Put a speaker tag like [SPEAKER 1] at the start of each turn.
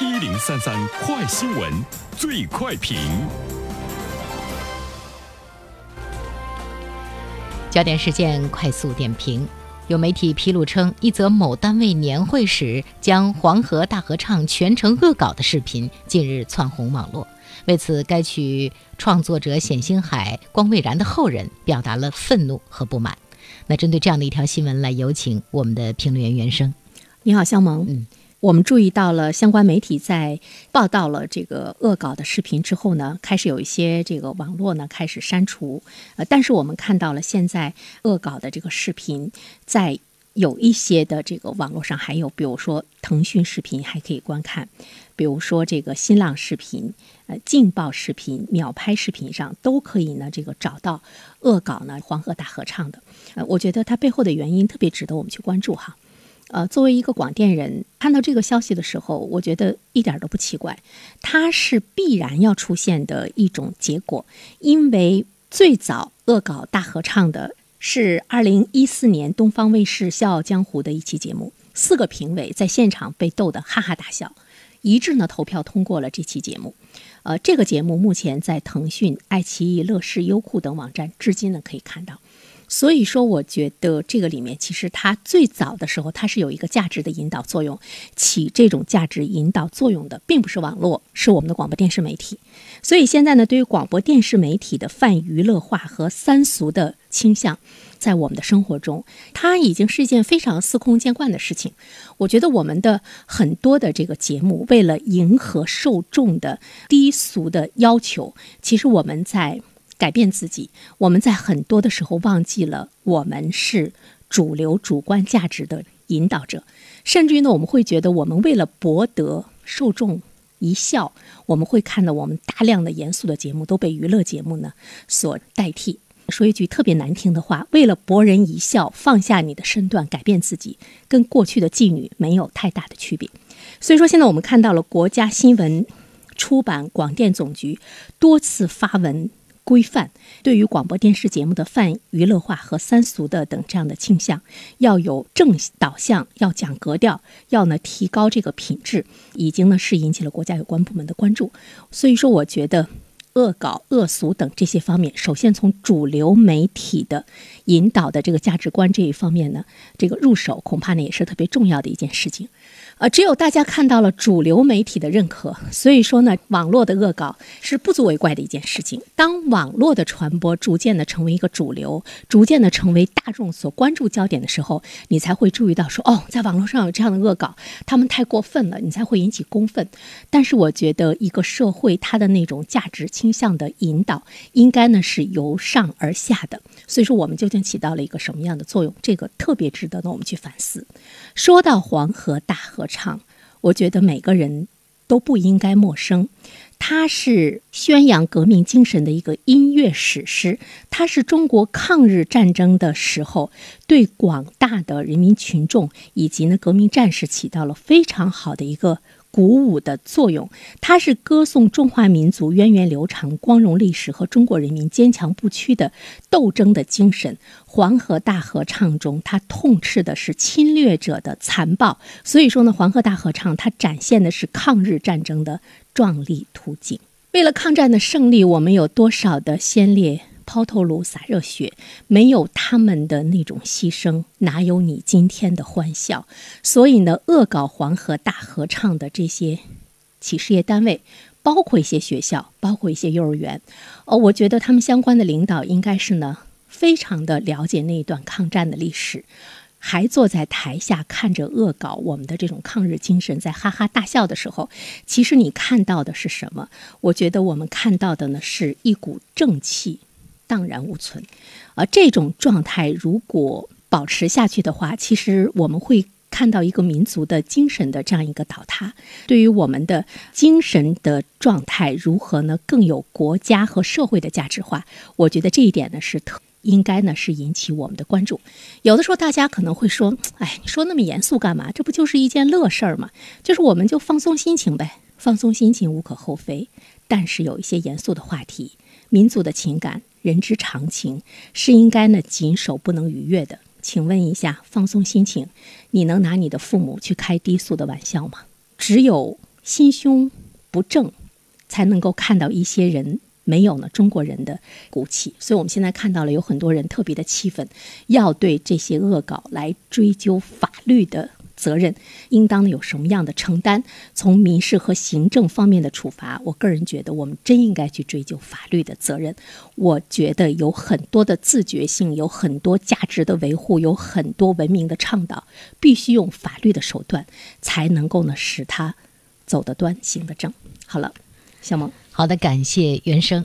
[SPEAKER 1] 一零三三快新闻，最快评。
[SPEAKER 2] 焦点事件快速点评：有媒体披露称，一则某单位年会时将黄河大合唱全程恶搞的视频，近日窜红网络。为此，该曲创作者冼星海、光未然的后人表达了愤怒和不满。那针对这样的一条新闻，来有请我们的评论员袁生。
[SPEAKER 3] 你好，肖萌。
[SPEAKER 2] 嗯，
[SPEAKER 3] 我们注意到了相关媒体在报道了这个恶搞的视频之后呢，开始有一些这个网络呢开始删除。呃，但是我们看到了现在恶搞的这个视频在。有一些的这个网络上还有，比如说腾讯视频还可以观看，比如说这个新浪视频、呃劲爆视频、秒拍视频上都可以呢，这个找到恶搞呢黄河大合唱的。呃，我觉得它背后的原因特别值得我们去关注哈。呃，作为一个广电人，看到这个消息的时候，我觉得一点都不奇怪，它是必然要出现的一种结果，因为最早恶搞大合唱的。是二零一四年东方卫视《笑傲江湖》的一期节目，四个评委在现场被逗得哈哈大笑，一致呢投票通过了这期节目。呃，这个节目目前在腾讯、爱奇艺、乐视、优酷等网站至今呢可以看到。所以说，我觉得这个里面其实它最早的时候，它是有一个价值的引导作用，起这种价值引导作用的，并不是网络，是我们的广播电视媒体。所以现在呢，对于广播电视媒体的泛娱乐化和三俗的倾向，在我们的生活中，它已经是一件非常司空见惯的事情。我觉得我们的很多的这个节目，为了迎合受众的低俗的要求，其实我们在。改变自己，我们在很多的时候忘记了，我们是主流主观价值的引导者，甚至于呢，我们会觉得，我们为了博得受众一笑，我们会看到我们大量的严肃的节目都被娱乐节目呢所代替。说一句特别难听的话，为了博人一笑，放下你的身段，改变自己，跟过去的妓女没有太大的区别。所以说，现在我们看到了国家新闻出版广电总局多次发文。规范对于广播电视节目的泛娱乐化和三俗的等这样的倾向，要有正导向，要讲格调，要呢提高这个品质，已经呢是引起了国家有关部门的关注。所以说，我觉得恶搞、恶俗等这些方面，首先从主流媒体的引导的这个价值观这一方面呢，这个入手恐怕呢也是特别重要的一件事情。呃，只有大家看到了主流媒体的认可，所以说呢，网络的恶搞是不足为怪的一件事情。当网络的传播逐渐的成为一个主流，逐渐的成为大众所关注焦点的时候，你才会注意到说，哦，在网络上有这样的恶搞，他们太过分了，你才会引起公愤。但是我觉得，一个社会它的那种价值倾向的引导，应该呢是由上而下的。所以说，我们究竟起到了一个什么样的作用？这个特别值得呢我们去反思。说到黄河大河唱，我觉得每个人都不应该陌生。它是宣扬革命精神的一个音乐史诗，它是中国抗日战争的时候对广大的人民群众以及呢革命战士起到了非常好的一个。鼓舞的作用，它是歌颂中华民族源远流长、光荣历史和中国人民坚强不屈的斗争的精神。黄河大合唱中，它痛斥的是侵略者的残暴。所以说呢，黄河大合唱它展现的是抗日战争的壮丽图景。为了抗战的胜利，我们有多少的先烈？抛头颅洒热血，没有他们的那种牺牲，哪有你今天的欢笑？所以呢，恶搞黄河大合唱的这些企事业单位，包括一些学校，包括一些幼儿园，哦，我觉得他们相关的领导应该是呢，非常的了解那一段抗战的历史，还坐在台下看着恶搞我们的这种抗日精神，在哈哈大笑的时候，其实你看到的是什么？我觉得我们看到的呢，是一股正气。荡然无存，而这种状态如果保持下去的话，其实我们会看到一个民族的精神的这样一个倒塌。对于我们的精神的状态如何呢？更有国家和社会的价值化，我觉得这一点呢是特应该呢是引起我们的关注。有的时候大家可能会说：“哎，你说那么严肃干嘛？这不就是一件乐事儿吗？就是我们就放松心情呗，放松心情无可厚非。但是有一些严肃的话题，民族的情感。”人之常情是应该呢谨守不能逾越的。请问一下，放松心情，你能拿你的父母去开低俗的玩笑吗？只有心胸不正，才能够看到一些人没有呢中国人的骨气。所以我们现在看到了有很多人特别的气愤，要对这些恶搞来追究法律的。责任应当有什么样的承担？从民事和行政方面的处罚，我个人觉得我们真应该去追究法律的责任。我觉得有很多的自觉性，有很多价值的维护，有很多文明的倡导，必须用法律的手段才能够呢使他走得端、行得正。好了，小萌，
[SPEAKER 2] 好的，感谢原生。